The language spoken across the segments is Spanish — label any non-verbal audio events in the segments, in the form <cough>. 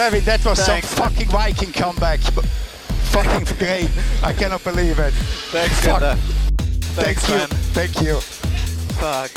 Kevin, that was Thanks. some fucking Viking comeback. fucking great. I cannot believe it. Thanks, Fuck. Thank Thanks, you. man. Thank you. Fuck.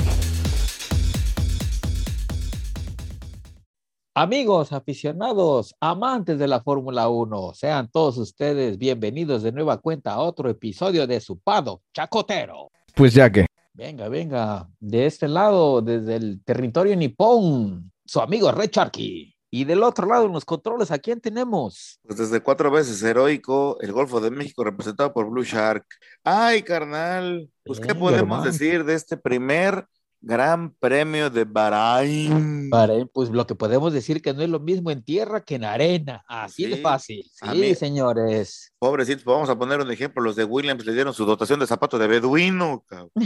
Amigos, aficionados, amantes de la Fórmula 1, sean todos ustedes bienvenidos de nueva cuenta a otro episodio de su Pado Chacotero. Pues ya que. Venga, venga, de este lado, desde el territorio nipón, su amigo Red Sharky. Y del otro lado, en los controles, ¿a quién tenemos? Pues desde cuatro veces heroico, el Golfo de México representado por Blue Shark. Ay, carnal, pues ¿qué Venga, podemos hermano. decir de este primer Gran Premio de Bahrein? Para, pues lo que podemos decir que no es lo mismo en tierra que en arena, así de fácil. Sí, mí- señores. Pobrecitos, vamos a poner un ejemplo. Los de Williams le dieron su dotación de zapatos de beduino. cabrón. <laughs>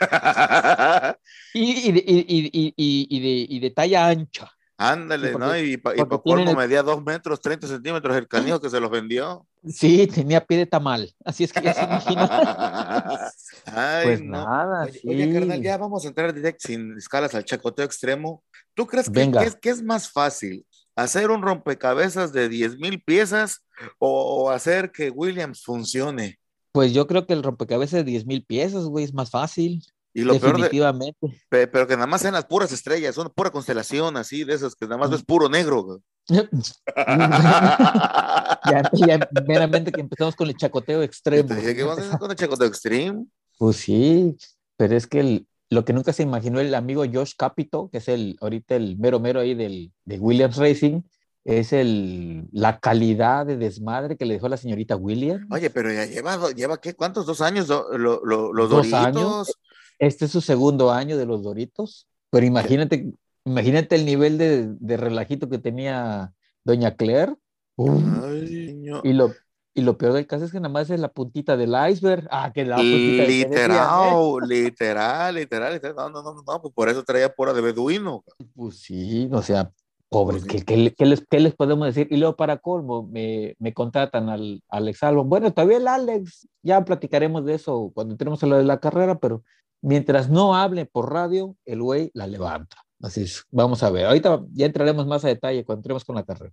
<laughs> Y, y de, y- y- y- y- y de, y de talla ancha. Ándale, Sí, porque- ¿no? Y tienen colmo el- medía dos metros, 30 centímetros el canijo que se los vendió. Sí, tenía pie de tamal. Así es que ya se imagina. <laughs> Ay, Pues no. nada, Oye, carnal, ya vamos a entrar directo sin escalas al chacoteo extremo. ¿Tú crees que, es, que es más fácil hacer un rompecabezas de 10 mil piezas o, o hacer que Williams funcione? Pues yo creo que el rompecabezas de 10 mil piezas, güey, es más fácil. Y lo peor de, pero que nada más sean las puras estrellas, una pura constelación así, de esas que nada más ves puro negro. <laughs> ya, ya meramente que empezamos con el chacoteo extremo. ¿qué vas a hacer con el chacoteo extreme? Pues sí, pero es que el- lo que nunca se imaginó el amigo Josh Capito, que es el ahorita el mero mero ahí del, de Williams Racing, es el, la calidad de desmadre que le dejó la señorita Williams. Oye, pero ya lleva, lleva ¿qué? ¿Cuántos? ¿Dos años lo- lo- los Dos Doritos? años. Este es su segundo año de los Doritos, pero imagínate, imagínate el nivel de, de relajito que tenía Doña Claire. Ay, y, lo, y lo peor del caso es que nada más es la puntita del iceberg. Ah, que la puntita del que decía, ¿eh? Literal, literal, literal, literal. No, no, no, no, pues por eso traía pura de beduino. Pues sí, o sea, pobres, Pues sí. ¿qué, qué le- qué les, qué les podemos decir? Y luego para colmo, me, me contratan al Alex Albon. Bueno, todavía el Alex, ya platicaremos de eso cuando entremos a lo de la carrera, pero mientras no hable por radio, el güey la levanta. Así es, vamos a ver. Ahorita ya entraremos más a detalle cuando entremos con la carrera.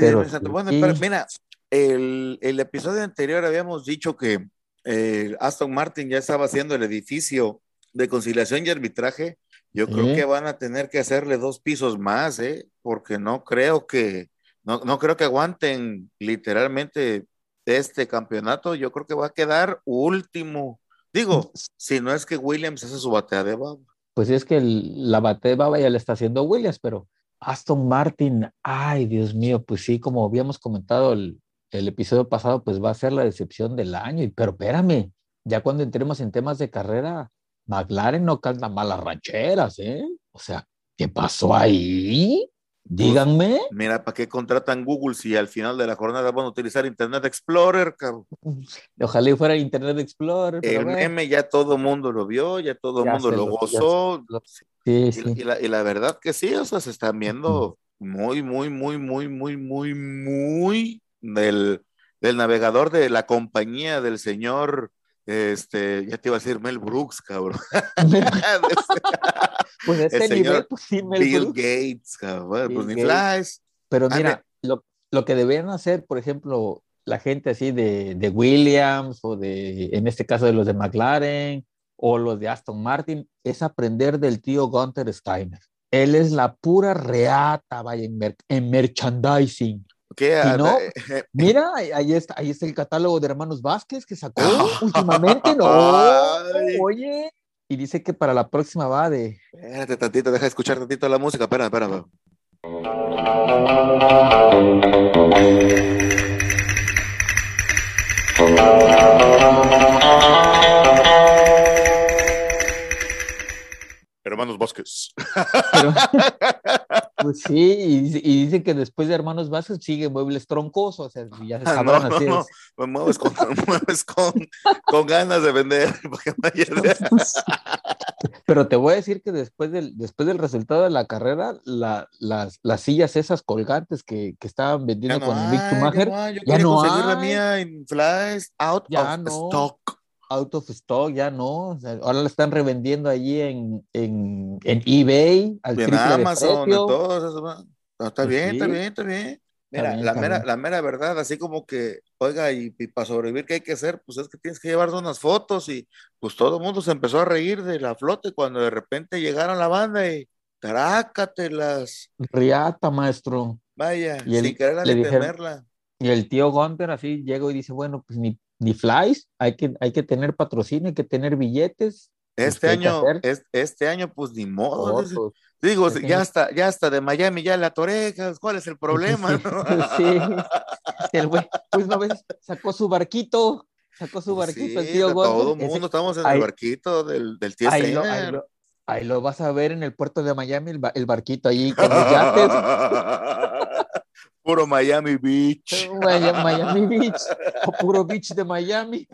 Pero sí. Bueno, pero mira, el, el episodio anterior habíamos dicho que eh, Aston Martin ya estaba haciendo el edificio de conciliación y arbitraje. Yo creo que van a tener que hacerle dos pisos más, ¿eh? Porque no creo que, no, no creo que aguanten literalmente este campeonato. Yo creo que va a quedar último. Digo, si no es que Williams hace su batea de baba. Pues es que el- la bate de baba ya le está haciendo Williams, pero Aston Martin, ay, Dios mío, pues sí, como habíamos comentado el, el episodio pasado, pues va a ser la decepción del año. Y, pero espérame, ya cuando entremos en temas de carrera, McLaren no canta malas rancheras, ¿eh? O sea, ¿qué pasó ahí? Díganme. Mira, ¿para qué contratan Google si al final de la jornada van a utilizar Internet Explorer, cabrón? <laughs> Ojalá y fuera Internet Explorer. pero El bueno. meme ya todo mundo lo vio, ya todo Ya mundo lo gozó. Sí, Y, sí. y la, y la verdad que sí, o sea, se están viendo muy, muy, muy, muy, muy, muy, muy del, del navegador de la compañía del señor, este, ya te iba a decir Mel Brooks, cabrón. <laughs> Pues a el este señor nivel, pues sí, Mel Bill Brooks. Gates, cabrón. Pues Bill ni Gates. flies. Pero Ah, mira, lo, lo que deberían hacer, por ejemplo, la gente así de, de Williams o de, en este caso de los de McLaren o los de Aston Martin, es aprender del tío Gunther Steiner. Él es la pura reata, vaya, en, mer- en merchandising. ¿Qué? No, <laughs> Eh, Mira, ahí- está, ahí está el catálogo de Hermanos Vázquez que sacó <laughs> últimamente, ¿no? Ay. Oye, y dice que para la próxima va de... Espérate tantito, deja de escuchar tantito la música. Espera, espera. Hermanos Bosques. Pero, <laughs> pues sí, y, y dice que después de Hermanos Vázquez sigue Muebles Troncosos, o sea, ya se Ah, sabrán no, así. no, es. me mueves con, me mueves con, con ganas de vender. <laughs> vaya- <laughs> Pero te voy a decir que después del, después del resultado de la carrera, la- las, las sillas esas colgantes que, que estaban Ya vendiendo no con hay, Mick ya Schumacher, no hay. Yo ya no conseguir la hay. mía en Flies out Ya of no. stock. Out of stock, ya no. o sea, ahora la están revendiendo allí en, en, en eBay al En de Amazon, en. ¿va? No, está Pues bien, está sí. bien, está bien. Mira, bien, la está mera, bien. la mera verdad, así como que, oiga, y, para sobrevivir, ¿qué hay que hacer? Pues es que tienes que llevarse unas fotos y pues todo el mundo se empezó a reír de la flota y cuando de repente llegaron la banda y trácatelas, Riata, maestro. vaya, Y él- sin quererla ni temerla. Y el tío Gunter así llega y dice, bueno, pues ni, ni flies, hay que, hay que tener patrocinio, hay que tener billetes. pues, Este ¿qué hay que año, es- este año, pues ni modo. Digo, ya está, ya está de Miami, ya la torejas, ¿cuál es el problema? <laughs> Sí, no? <laughs> sí. El güey, pues no ves, sacó su barquito, sacó su barquito el tío todo el. Ese- mundo estamos en ahí- el barquito del, del tío ahí, lo, ahí, lo, ahí lo vas a ver en el puerto de Miami, el, ba- el barquito allí con los yates. <laughs> Puro Miami Beach. Miami, <laughs> Beach, o puro beach de Miami.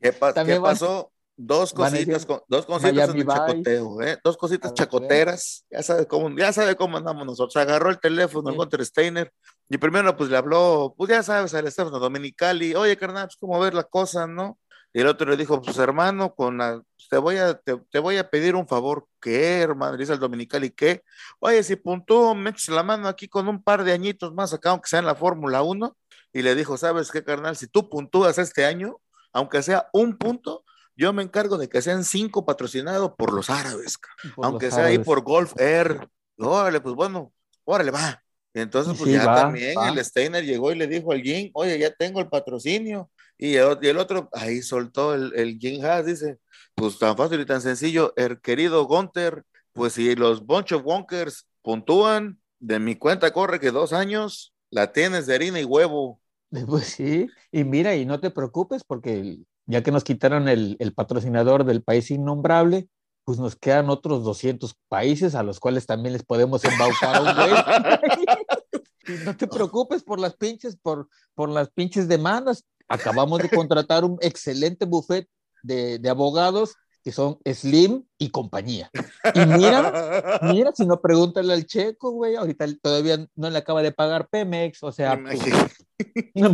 ¿Qué, pa- También qué pasó? Dos cositas, con- dos cositas en el chacoteo, ¿eh? Dos cositas chacoteras. Ya sabe cómo, ya sabe cómo andamos nosotros. Agarró el teléfono el Sí. Gunter Steiner y primero pues le habló, pues ya sabes, al Estefano Dominicali, oye carnal, pues cómo ver la cosa, ¿no? Y el otro le dijo, pues hermano, con la- te voy a, te, te voy a pedir un favor, ¿qué, hermano? Le dice el Dominicali, ¿qué? Oye, si puntúo, me echas la mano aquí con un par de añitos más acá, aunque sea en la Fórmula 1. Y le dijo, ¿sabes qué, carnal? Si tú puntúas este año, aunque sea un punto, yo me encargo de que sean cinco patrocinados por los árabes, por aunque los sea ahí por Golf Air. Órale, pues bueno, órale, va. Y entonces, pues Sí, ya va, también va. el Steiner llegó y le dijo al Jim, oye, ya tengo el patrocinio. Y el, y el otro, ahí soltó el, el Jim Haas, dice, pues tan fácil y tan sencillo, el querido Gunter, pues si los Bunch of Wonkers puntúan, de mi cuenta corre que dos años, la tienes de harina y huevo. <laughs> Pues sí, y mira, y no te preocupes porque ya que nos quitaron el, el patrocinador del país innombrable, pues nos quedan otros 200 países a los cuales también les podemos embaucar un güey. <laughs> <laughs> No te preocupes por las pinches, por, por las pinches demandas. Acabamos de contratar un excelente buffet de, de abogados que son Slim y compañía. Y mira, mira, si no pregúntale al checo, güey, ahorita todavía no le acaba de pagar Pemex, o sea, pues,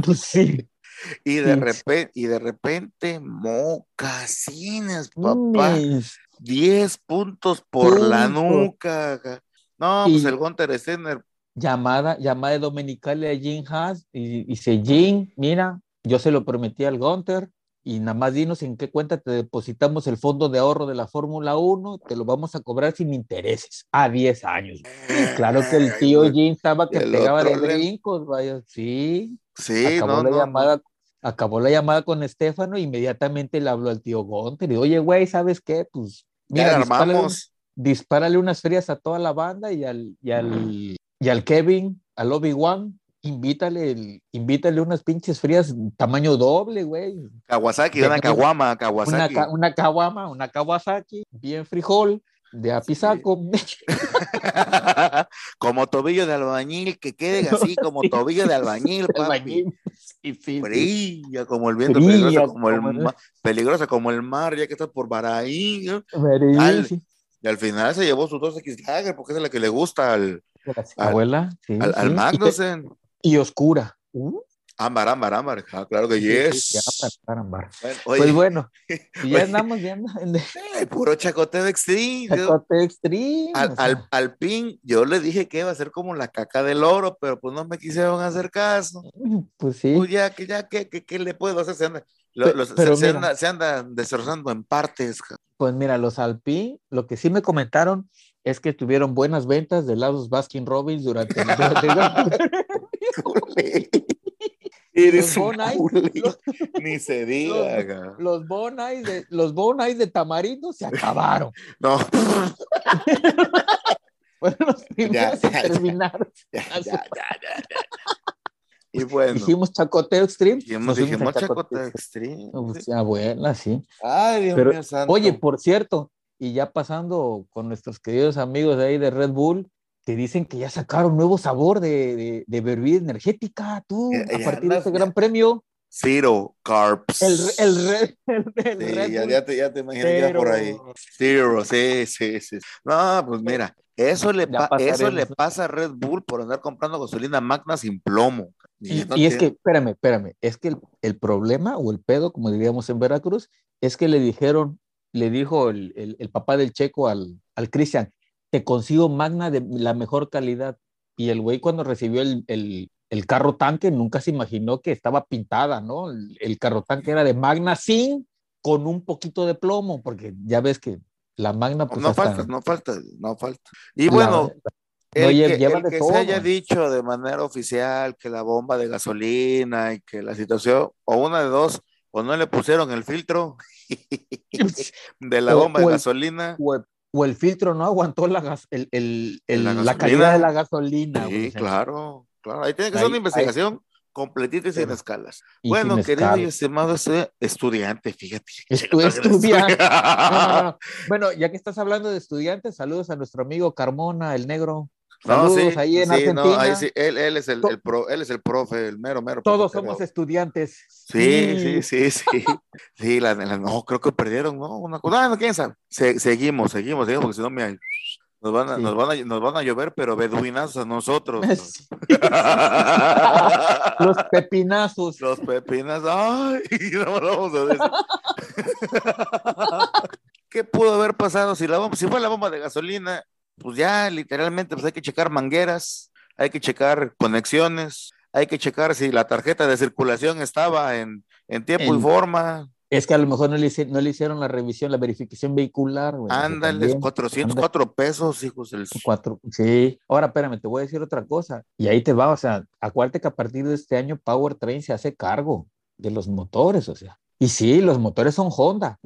pues sí. Y de Sí. repente, y de repente, mocasines, papá. Mis- 10 puntos por la nuca. ca- No, pues el Gunter Steiner, llamada, llamada de dominical a Jim Haas y dice, Jim, mira, yo se lo prometí al Gunter y nada más dinos en qué cuenta te depositamos el fondo de ahorro de la Fórmula 1, te lo vamos a cobrar sin intereses a 10 años. Y claro que el tío Ay, Jim estaba que pegaba de brincos, vaya, sí, Sí, acabó no, la no, llamada. Acabó la llamada con Estefano, inmediatamente le habló al tío Gunter y oye, güey, ¿sabes qué? Pues mira, dispárale armamos. dispárale unas ferias a toda la banda y al, y al, y al Kevin, al Obi-Wan, invítale, el- invítale unas pinches frías tamaño doble, güey. Kawasaki, una caguama, Una, Kawasaki. ca- una Kawama, una Kawasaki, bien frijol, de apisaco. <laughs> <laughs> como tobillo de albañil, que quede <laughs> así como tobillo de albañil, papi. Albañil. Sí, sí. Brilla como el viento, Brilla peligrosa como el, como el- ma- peligrosa como el mar, ya que está por Baraí. Y al final se llevó sus 2X Lager, porque es la que le gusta al, Abuela, sí, al, al. Magnussen. Y, oscura. Uh, Ámbar, ámbar, ámbar. Ah, claro que yes. sí, sí, ámbar, ámbar. Bueno, oye, Pues bueno, y <laughs> ya oye. andamos viendo en eh, puro chacoteo extreme. yo- Chacote Extreme. Al, al, al pin, yo le dije que iba a ser como la caca del oro, pero pues no me quisieron hacer caso. Pues sí. Pues ya, que ya, ¿qué, qué, qué le puedo hacer? Se, anda, lo- los- se- pero se, mira. anda- se andan destrozando en partes. Pues mira, los Alpine, lo que sí me comentaron es que tuvieron buenas ventas de helados Baskin Robbins <laughs> durante el <laughs> Culé. Eres Los un culé. los- Ni se diga. los Bon Ice de los Bon Ice de tamarindo se acabaron. No, <laughs> Fueron los primeros ya, en ya. terminar. ya, <laughs> ya, ya, ya, ya. Y bueno, Dijimos chacoteo extreme. dijimos, dijimos chacoteo extreme. extreme. Pues, abuela, sí. Ay, Dios Pero, mío santo. Oye, por cierto, y ya pasando con nuestros queridos amigos de ahí de Red Bull, que dicen que ya sacaron nuevo sabor de, de, de bebida energética, tú, Ya- a ya partir de andas- este gran premio. Zero carbs. El, el, Red, <laughs> el, el Sí, Red ya, Bull ya te, ya te iba por ahí. Zero, sí, sí, sí. No, pues mira, eso le, Ya pa- eso le pasa a Red Bull por andar comprando gasolina magna sin plomo. Y, no y es que, espérame, espérame, es que el, el problema o el pedo, como diríamos en Veracruz, es que le dijeron, le dijo el, el- el papá del checo al, al Cristian, te consigo Magna de la mejor calidad. Y el güey cuando recibió el, el, el carro tanque nunca se imaginó que estaba pintada, ¿no? El, el carro tanque era de Magna sin, con un poquito de plomo, porque ya ves que la Magna... Pues, no hasta- falta, no falta, no falta. Y la- bueno, el Oye, que, el de que se haya dicho de manera oficial que la bomba de gasolina y que la situación, o una de dos, o no le pusieron el filtro <laughs> de la O- bomba o de el- gasolina. o, el, o el filtro no aguantó la, gas- el, el- el- La la, calidad de la gasolina. Sí, claro, claro. Ahí tiene que ser una ahí- investigación completita y sin escalas. y Bueno, sin querido escala. y estimado estu- estudiante, fíjate. Estu- <laughs> estudiante. No, no, no. <laughs> Bueno, ya que estás hablando de estudiantes, saludos a nuestro amigo Carmona, el negro. No, sí, ahí en sí, Argentina. no, ahí sí, él, él es el, pro, él es el profe, el mero, mero. Todos somos estudiantes. Sí, sí, sí, sí. Sí, la, la- no, creo que perdieron, ¿no? Una cosa, no, quién sabe. Se- seguimos, seguimos, seguimos, porque si no, mira, nos van, a, Sí. nos, van a, nos van a llover, pero beduinazos a nosotros. <laughs> Sí. <laughs> Los pepinazos. Los pepinas, ay, <laughs> no lo vamos a decir. ¿Qué pudo haber pasado si la bomba, si fue la bomba de gasolina? Pues ya literalmente pues hay que checar mangueras, hay que checar conexiones, hay que checar si la tarjeta de circulación estaba en, en tiempo y En- forma. Es que a lo mejor no le, no le hicieron la revisión, la verificación vehicular. güey. O sea, Ándale, también. 404 pesos, hijos del... Cuatro, sí. Ahora, espérame, te voy a decir otra cosa. Y ahí te va, o sea, acuérdate que a partir de este año Powertrain se hace cargo de los motores, o sea. Y sí, los motores son Honda,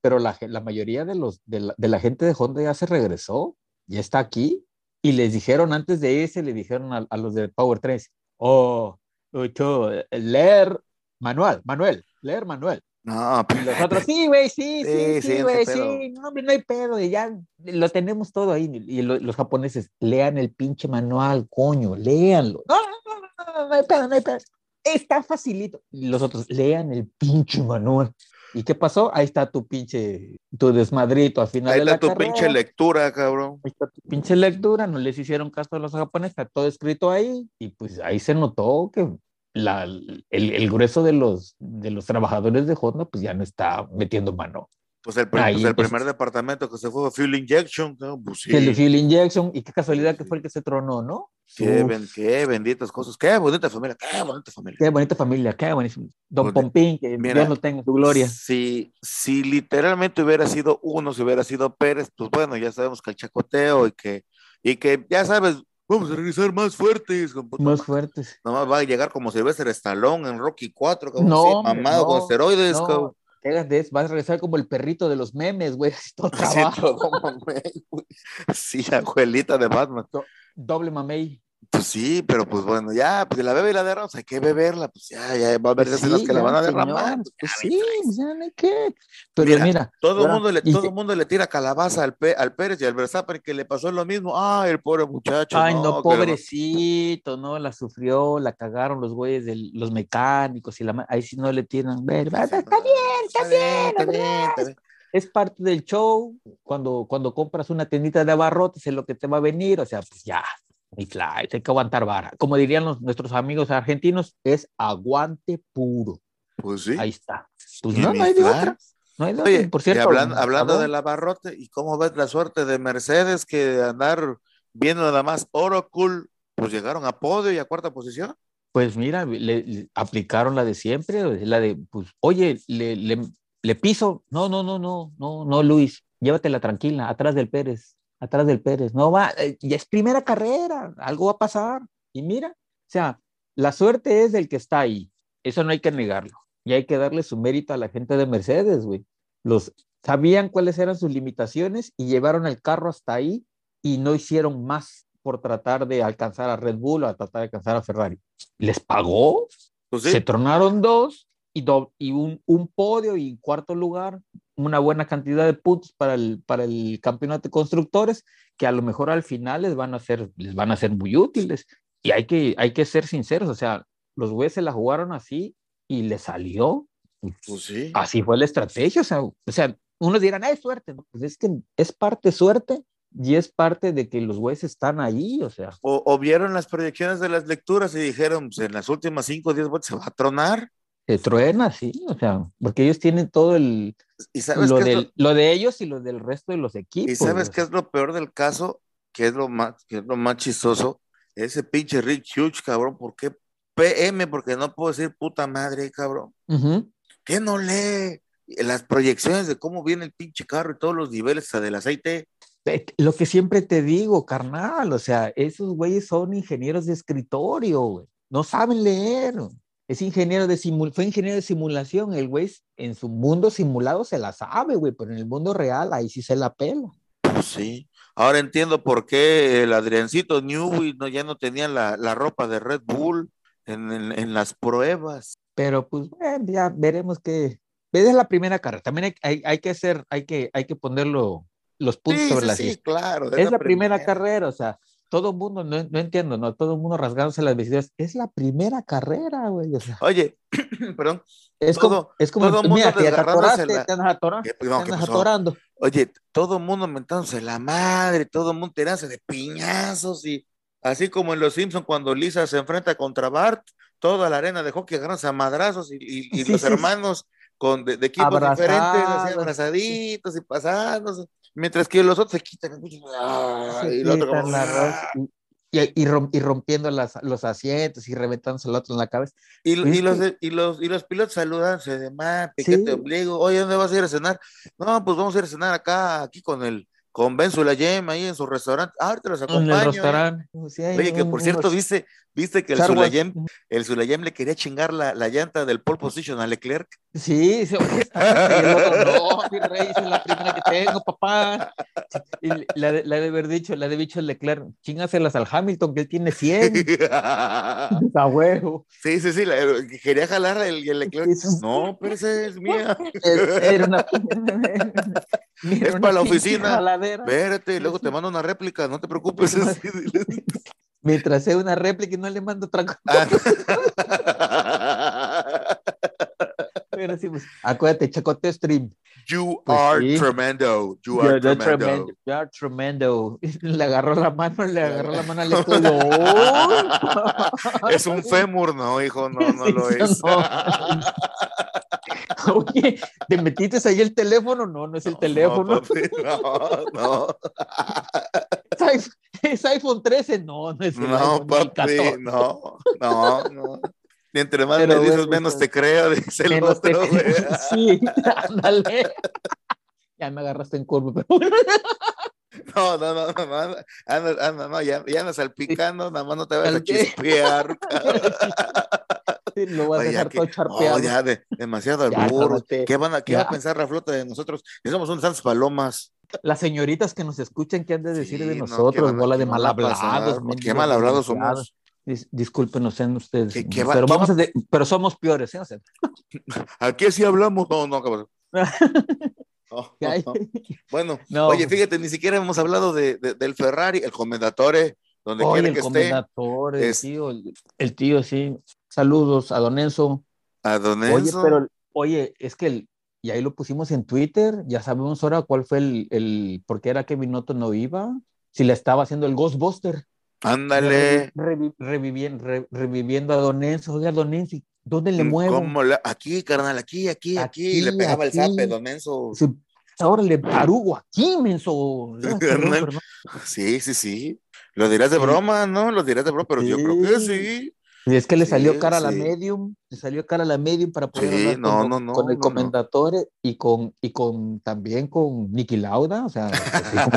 pero la, la mayoría de, los, de, la, de la gente de Honda ya se regresó, ya está aquí. Y les dijeron, antes de irse, le dijeron a, a los de Powertrain, oh, ocho, leer manual, Manuel, leer manual. No, Y los otros, sí, güey, sí, Sí, sí, sí, sí, no güey, sí, pedo. no, hombre, no hay pedo, y ya lo tenemos todo ahí. Y lo- los japoneses, lean el pinche manual, coño, léanlo. No, no, no, no, no, no hay pedo, no hay pedo. Está facilito. Y los otros, lean el pinche manual. ¿Y qué pasó? Ahí está tu pinche, tu desmadrito al final ahí de la está tu carrera. pinche lectura, cabrón. Ahí está tu pinche lectura, no les hicieron caso a los japoneses, está todo escrito ahí, y pues ahí se notó que la, el, el grueso de los, de los trabajadores de Honda pues ya no está metiendo mano. Pues el, Ahí, pues el pues- primer departamento que se fue fue Fuel Injection, ¿no? Pues sí. El fuel injection, y qué casualidad Sí, que fue el que se tronó, ¿no? Qué, ben- qué benditas cosas, qué bonita familia, qué bonita familia. qué bonita familia, qué buenísimo. Don Pues, Pompín, que mira, Dios lo tenga en su gloria. Si, si literalmente hubiera sido uno, si hubiera sido Pérez, pues bueno, ya sabemos que el chacoteo y que, y que ya sabes, vamos a regresar más fuertes. Más fuertes. Nomás va a llegar como Sylvester Stallone en Rocky 4, como No, mamado no, con esteroides. no. Cabrón. ¿Qué hagas de eso? Vas a regresar como el perrito de los memes, güey. <laughs> Todo Sí, trabajo. todo mamey, güey. Sí, abuelita de Batman. Doble mamey. Pues sí, pero pues bueno, ya, pues la bebe y la derrama, pues hay que beberla, pues ya, ya va a haber Pues sí, que la van a señor, derramar. pues Ya, sí, pues ya no hay que. Pero Mira, mira, Todo el mundo le, todo mundo le tira calabaza al, Pe- al Pérez y al Verstappen que le pasó lo mismo. Ay, el pobre muchacho. Ay, no, pobrecito, no, la sufrió, la cagaron los güeyes, de los mecánicos y la ahí sí no le tiran. Ver, va, está bien, está bien, está bien, está bien. es parte del show. Cuando, cuando compras una tiendita de abarrotes es lo que te va a venir, o sea, pues ya, mi flight, hay que aguantar vara. Como dirían los- nuestros amigos argentinos, es aguante puro. Pues sí. Ahí está. Pues Y no, no hay de otra. No hay de otra. Oye, por y cierto, hablando, hablando del abarrote, ¿y cómo ves la suerte de Mercedes que andar viendo nada más Oracle, pues llegaron a podio y a cuarta posición? Pues mira, le, le aplicaron la de siempre, la de, pues, oye, le, le, le piso. No, no, no, no, no, no, Luis, llévatela tranquila, atrás del Pérez, atrás del Pérez. No va, eh, ya es primera carrera, algo va a pasar. Y mira, o sea, la suerte es del que está ahí. Eso no hay que negarlo. Y hay que darle su mérito a la gente de Mercedes, güey. Los sabían cuáles eran sus limitaciones y llevaron el carro hasta ahí y no hicieron más por tratar de alcanzar a Red Bull o a tratar de alcanzar a Ferrari. ¿Les pagó? Pues sí. Se tronaron dos y, do- y un, un podio y cuarto lugar, una buena cantidad de puntos para el, para el campeonato de constructores, que a lo mejor al final les van a ser, les van a ser muy útiles. Y hay que, hay que ser sinceros, o sea, los güeyes se la jugaron así y les salió. Pues sí. Así fue la estrategia, o sea, o sea unos dirán, es suerte, ¿no? pues es que es parte suerte y es parte de que los güeyes están ahí, o sea, O, o vieron las proyecciones de las lecturas y dijeron, pues en las últimas 5 o 10 vueltas se va a tronar. Se truena, sí, o sea, porque ellos tienen todo el, ¿Y sabes lo, del- de ellos y lo del resto de los equipos. ¿Y sabes qué es lo peor del caso? ¿Qué es lo más, qué es lo más chistoso? Ese pinche Rick Hughes, cabrón, ¿por qué PM? Porque no puedo decir puta madre, cabrón. Ujú. ¿Qué no lee? Las proyecciones de cómo viene el pinche carro y todos los niveles hasta del aceite. Lo que siempre te digo, carnal, o sea, esos güeyes son ingenieros de escritorio, güey. No saben leer. Es ingeniero de simul fue ingeniero de simulación. El güey en su mundo simulado se la sabe, güey, pero en el mundo real ahí sí se la pela. Pues sí. Ahora entiendo por qué el Adriancito Newey no, ya no tenía la, la ropa de Red Bull en, en- en las pruebas. Pero pues bueno, ya veremos que. Es la primera carrera. También hay, hay, hay que hacer, hay que, hay que ponerlo los puntos Sí, sobre sí, las sí, claro. Es la primera carrera, o sea, todo el mundo, no, no entiendo, ¿no? Todo el mundo rasgándose las vestiduras. Es la primera carrera, güey. O sea, Oye, <clears throat> perdón. es todo- como, es como, todo mundo mira, te atoraste, la- te andas atorando, ¿Qué- te no, ¿qué andas atorando. Oye, todo el mundo mentándose la madre, todo el mundo tirándose de piñazos y así como en Los Simpson cuando Lisa se enfrenta contra Bart, toda la arena de hockey agarrándose a madrazos y, y- y Sí, los sí, sí. hermanos con de, de equipos diferentes, así abrazaditos y pasándose, mientras que los otros se quitan ah, Se y otro como, ah, y, y- y rom- y rompiendo las, los asientos y reventándose el otro en la cabeza. y, los, y, los, y los pilotos saludándose de más, piquete Sí. ombligo, oye, ¿dónde vas a ir a cenar? No, pues vamos a ir a cenar acá, aquí con el, con Ben Sulayem, ahí en su restaurante, ah, ahorita los En acompaño. el ¿eh? restaurante. Oye, que por cierto, ¿viste, viste que el. Sulayem, el Sulayem le quería chingar la, la llanta del pole position a Leclerc? Sí, otro, no, mi rey, esa es la primera que tengo, papá. Y la, de, la de haber dicho, la de dicho Leclerc, chingaselas al Hamilton, que él tiene 100. <laughs> A huevo. sí, sí, sí, la- quería jalar el, el Leclerc. No, pero esa es mía. <laughs> Es- Era una, <laughs> Es una para la oficina. Jaladera. Espérate, luego te mando una réplica, no te preocupes. <laughs> Mientras sea una réplica y no le mando otra cosa. Ah. <laughs> Pero sí, pues, acuérdate, Chacote Stream. you Pues are sí. tremendo. You are tremendo. tremendo. You're tremendo. Le agarró la mano, le agarró la mano al escudo. <laughs> ¡Oh! Es un fémur, no, hijo, no, no Sí, lo es. no. <laughs> Oye, ¿te metiste ahí el teléfono? No, no es el No, teléfono. papi, No, no, <laughs> ¿Es, iPhone, es iPhone 13? No, no es el no, iPhone papi, 14. no, no, no. Y entre más Pero me dices, bueno, menos pues, te creo, <laughs> dice el te- otro, güey. Sí, ándale. Ya me agarraste en curva, pero bueno. <laughs> No, no, no, no, no, anda, anda, anda, no, ya, ya andas salpicando, nada más no te vayas a chispear. <laughs> Sí, lo vas a dejar que- todo charpeado. ya, de- demasiado Ya, albur. ¿Qué, van a, ¿Qué va a Ya. pensar la flota de nosotros? Que somos unas santas palomas. Las señoritas que nos escuchan, ¿qué han de decir Sí, de no, ¿qué nosotros? Bola qué de mal hablados. Qué mal hablados somos. Dis- Discúlpenos, sean ustedes. ¿Qué- qué va- pero, vamos va- a de- pero somos peores. ¿sí? <laughs> Aquí sí hablamos. No, no, cabrón. No, no. <laughs> Bueno, No. oye, fíjate, ni siquiera hemos hablado de, de- del Ferrari, el comendatore, donde Oye, quiera el que esté. comendador, el es- tío, el, el tío, sí. Saludos a Don Enzo. A Don Oye, pero, oye, es que el, y ahí lo pusimos en Twitter, ya sabemos ahora cuál fue el, el por qué era que Binotto no iba, si le estaba haciendo el Ghostbuster. Ándale. Revi- reviviendo, re- reviviendo a Don Enzo. Oiga, Don Enzo, ¿dónde le muevo? Mm, ¿Cómo la- Aquí, carnal, aquí, aquí, aquí. Aquí, Le pegaba aquí. el zape, Don. Sí, ahora le parugo aquí, menso. <laughs> No, Carnal. Sí, sí, sí. Lo dirás de Sí. broma, ¿no? Lo dirás de broma, pero yo creo que Sí. Y es que le salió cara a la medium, le salió cara a la medium para poder Sí, hablar no, con, no, no, con el comendatore y con y con también con Niki Lauda, o sea, como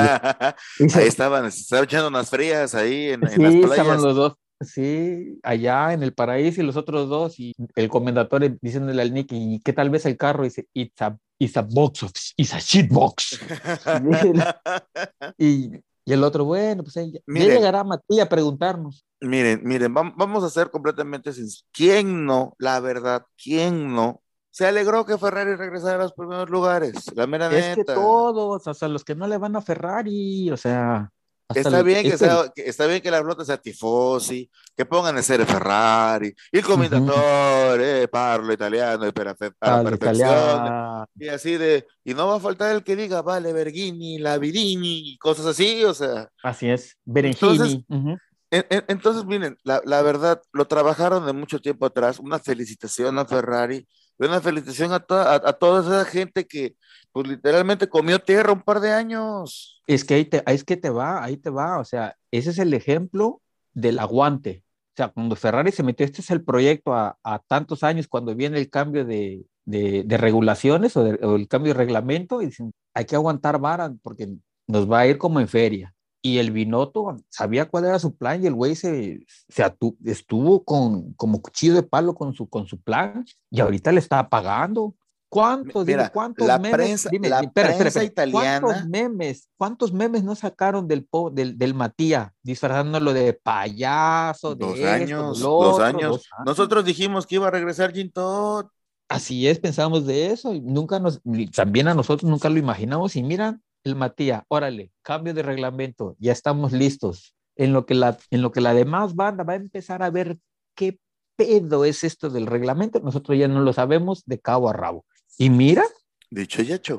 <laughs> ahí estaban, se estaban echando unas frías ahí en, las estaban playas. los dos, sí, allá en el paraíso y los otros dos y el comendatore diciéndole al Nicky, ¿y qué tal vez el carro? Y dice, it's a, it's a box of, it's a shit box. <laughs> y, y el otro, bueno, pues ya, llegará Matías a preguntarnos. Miren, miren, vam- vamos a ser completamente sinceros. ¿Quién no, la verdad, quién no se alegró que Ferrari regresara a los primeros lugares? La mera Es que neta. todos, o sea, los que no le van a Ferrari, o sea. Está bien, que es el- sea, que- está bien que la flota sea tifosi, que pongan el ser Ferrari, el commentatore, parlo italiano y para, para perfección, italiano. y así de, y no va a faltar el que diga, vale, Berghini, Lavirini, cosas así, o sea, Así es, Berengini. Entonces, ujú. entonces, miren, la, la, verdad, lo trabajaron de mucho tiempo atrás. Una felicitación a Ferrari, una felicitación a, toda, a, toda esa gente que, pues literalmente comió tierra un par de años. Es que ahí, te, es que te va, ahí te va. O sea, ese es el ejemplo del aguante. O sea, cuando Ferrari se metió, este es el proyecto a, a tantos años, cuando viene el cambio de, de, de regulaciones o, de, o, el cambio de reglamento, y dicen, hay que aguantar vara porque nos va a ir como en feria y el Binotto sabía cuál era su plan y el güey se, se estuvo con, como cuchillo de palo con su, con su plan y ahorita le está pagando. ¿Cuántos, Mira, dime, cuántos la memes, prensa, dime, la espera, espera, prensa espera, italiana, ¿cuántos memes, cuántos memes no sacaron del, po- del, del Matías, disfrazándolo de payaso, de dos esto, años, del dos otro, años. dos años? Nosotros dijimos que iba a regresar Jim Todd. Así es, pensábamos de eso y nunca nos, también a nosotros nunca lo imaginamos y mira, el Matías, órale, cambio de reglamento, ya estamos listos. En lo que la, en lo que la demás banda va a empezar a ver qué pedo es esto del reglamento, nosotros ya no lo sabemos de cabo a rabo. Y mira, Dicho y hecho.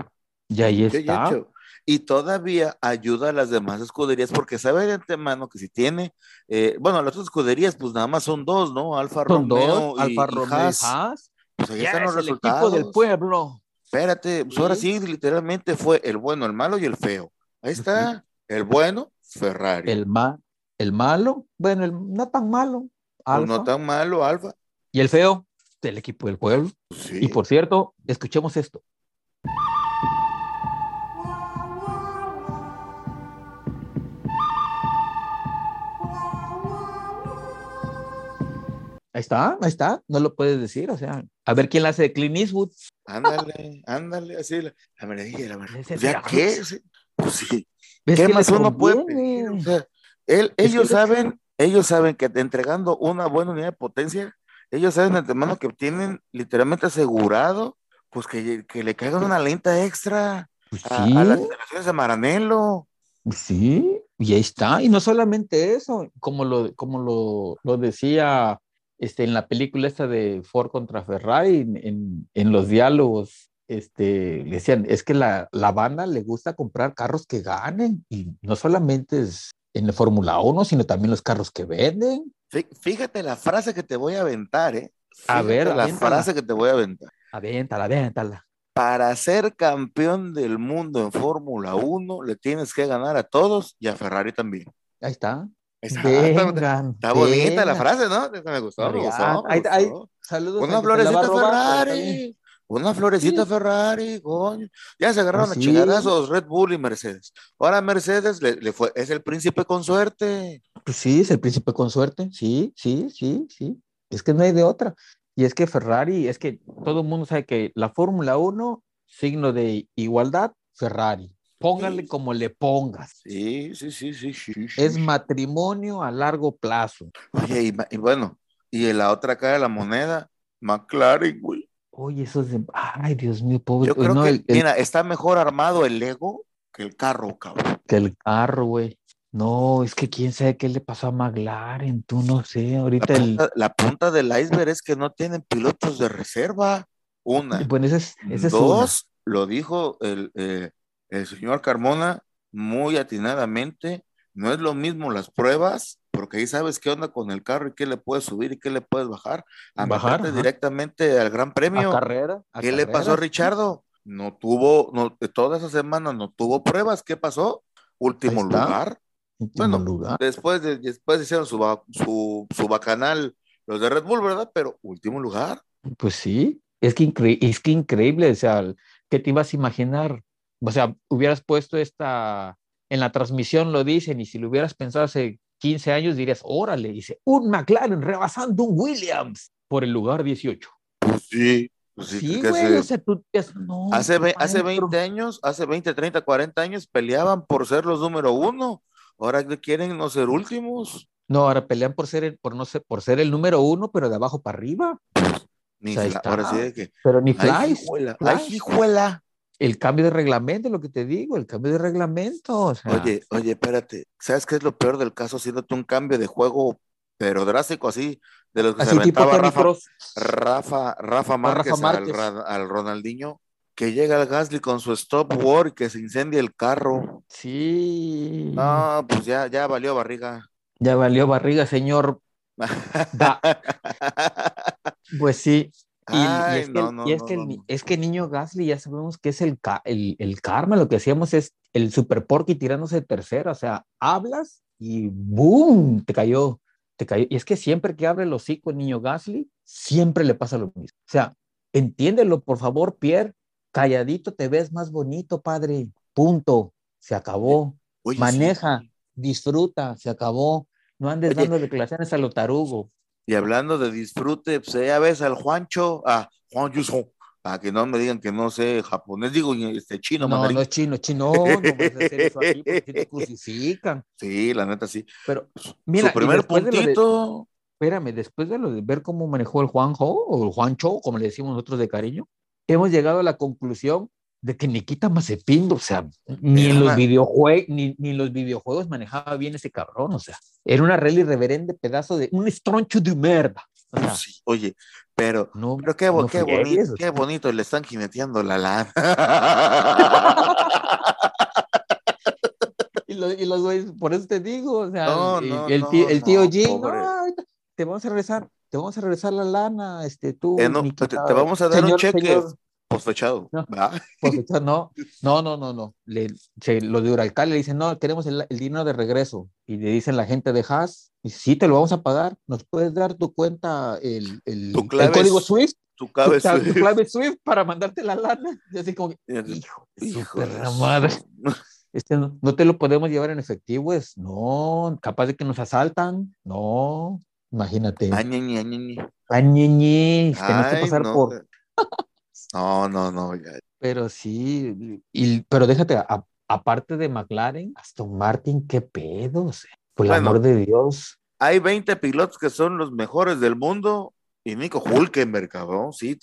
ya ahí dicho y está. hecho. Y todavía ayuda a las demás escuderías porque sabe de antemano que si tiene, eh, bueno, las otras escuderías pues nada más son dos, ¿no? Alfa Son Romeo dos, y, Alfa y Romeo y Haas. Haas, Pues ahí ya están los es el equipo resultados. del pueblo. Espérate, pues ahora Sí. literalmente fue el bueno, el malo y el feo. Ahí está, el bueno, Ferrari. El, ma, el malo, bueno, el no tan malo, Pues Alfa. no tan malo, Alfa. Y el feo, del equipo del pueblo. Pues sí. Y por cierto, escuchemos esto. Ahí está, ahí está, no lo puedes decir, o sea, a ver quién la hace de Clint Eastwood. Ándale, ándale, así la, la maravilla, la maravilla. Pues ya pedazo. qué, pues sí. ¿Ves ¿Qué más uno puede pedir? O sea, él- ellos saben, ellos saben que entregando una buena unidad de potencia, ellos saben de antemano que tienen literalmente asegurado, pues que, que le caigan una lenta extra Pues a, sí, a las instalaciones de Maranello. sí, y ahí está. Y no solamente eso, como lo, como lo, lo decía este, en la película esta de Ford contra Ferrari, en, en, en los diálogos, este, le decían, es que la, la banda le gusta comprar carros que ganen, y no solamente es en la Fórmula 1, sino también los carros que venden. Fí- Fíjate la frase que te voy a aventar, ¿eh? A ver, la frase que te voy a aventar. Avéntala, avéntala. Para ser campeón del mundo en Fórmula 1, le tienes que ganar a todos y a Ferrari también. Ahí está. Está, está- Vengan. está bonita la frase, ¿no? Me gustó, me gustó. me. Saludos. Una florecita. Ferrari. Una florecita Sí. Ferrari, coño. Ya se agarraron Ah, a sí. chingadazos Red Bull y Mercedes. Ahora Mercedes le, le fue, es el príncipe con suerte. Pues sí, es el príncipe con suerte. Sí, sí, sí, sí. Es que no hay de otra. Y es que Ferrari, es que todo el mundo sabe que la Fórmula 1, signo de igualdad, Ferrari. Póngale Sí. como le pongas. Sí, sí, sí, sí. sí, Es matrimonio a largo plazo. Oye, y, bueno, y en la otra cara de la moneda, McLaren, güey. Oye, eso es de... Ay, Dios mío, pobre. Yo creo no, que, el- el- mira, está mejor armado el Lego que el carro, cabrón. que el carro, güey. No, es que quién sabe qué le pasó a McLaren, tú no sé. La Ahorita el... punta, la punta del iceberg es que no tienen pilotos de reserva. Una. Bueno, ese es, ese es una. Dos, lo dijo el, eh, el señor Carmona muy atinadamente, no es lo mismo las pruebas, porque ahí sabes qué onda con el carro y qué le puedes subir y qué le puedes bajar, a Bajar, ajá. directamente al Gran A Premio. carrera. a ¿Qué le pasó a. Richardo? No tuvo, no, toda esa semana no tuvo pruebas. ¿Qué pasó? Último lugar. Último Bueno, lugar. Después, de, después hicieron su, su, su bacanal los de Red Bull, ¿verdad? Pero último lugar. Pues sí, es que, incre- es que increíble, o sea, ¿qué te ibas a imaginar? O sea, hubieras puesto esta, en la transmisión lo dicen, y si lo hubieras pensado hace 15 años dirías, órale, dice, un McLaren rebasando un Williams por el lugar 18. Pues sí. Pues sí, Sí, que güey, hace- o sea, tú no, Hace, ve- hace maestro". 20 años, hace 20, 30, 40 años peleaban por ser los número uno. Ahora quieren no ser últimos. No, ahora pelean por ser el, por no ser, por ser el número uno, pero de abajo para arriba, Ni O sea, ahora sí de que. pero ni ¡Ay, flies. hijuela! flies. ¡Ay, hijuela! El cambio de reglamento, lo que te digo, el cambio de reglamento, o sea, Oye, oye, espérate. ¿Sabes qué es lo peor del caso? Haciéndote un cambio de juego, pero drástico, así, de los que así se aventaba Rafa. Rafa, Rafa Márquez, Rafa Márquez. Al, Ra- al Ronaldinho, que llega al Gasly con su stop war y que se incendia el carro. Sí. No, pues ya, ya valió barriga. Ya valió barriga, señor. <laughs> Da. Pues sí. Y, y Ay, es, que, no, y es, que el, es que el niño Gasly ya sabemos que es el, el, el karma. Lo que hacíamos es el super porky tirándose de tercera. O sea, hablas y ¡boom! Te cayó. Te cayó. Y es que siempre que abre el hocico el niño Gasly, siempre le pasa lo mismo. O sea, entiéndelo, por favor, Pierre. Calladito te ves más bonito, padre. Punto. Se acabó. Oye, sí. Maneja, disfruta, se acabó. No andes Oye. dando declaraciones a lo tarugo. Y hablando de disfrute, pues ya ves al Juancho, ah, Juan Yuson, a que no me digan que no sé japonés, digo este chino, No, mandarín. no es chino, chino, no vas a hacer eso aquí porque <laughs> te crucifican. Sí, la neta sí. Pero mira, Su primer de de- puntito, espérame, después de lo de ver cómo manejó el Juanjo o el Juancho, como le decimos nosotros de cariño, hemos llegado a la conclusión de que Nikita Mazepin, o sea, ni en los videojuegos, ni, ni en los videojuegos manejaba bien ese cabrón, o sea, era una rally reverende pedazo de un estroncho de merda. O sea, sí, oye, pero, no, pero qué, no qué o qué bonito le están jineteando la lana. <laughs> Y, los, y los güeyes, por eso te digo, o sea, No, el, no, el no, tío, el tío ahorita te vamos a regresar, te vamos a regresar la lana, este, tú, Eh, Nikita, te- te vamos a dar un cheque. señor, Posfechado. No. echa- no, no, no, no, no, le, se, los de Uralcal le dicen, no, queremos el, el dinero de regreso, y le dicen la gente de Haas, y sí, te lo vamos a pagar, ¿nos puedes dar tu cuenta, el, el, Tu el clave código es- SWIFT? Tu Tu, cabeza. cla- tu clave SWIFT para mandarte la lana, y así como, hijo Hijo de madre. <laughs> Este no, no te lo podemos llevar en efectivo, es no, capaz de que nos asaltan, no, imagínate. Ay, ñe, ñe, ñe, ñe. Ay, ñeñis, tenés que pasar no. por, No, no, no. pero sí, y, pero déjate, a- aparte de McLaren, Aston Martin, qué pedos, por el Bueno. amor de Dios. Hay 20 pilotos que son los mejores del mundo y Nico Hulkenberg, cabrón, sí,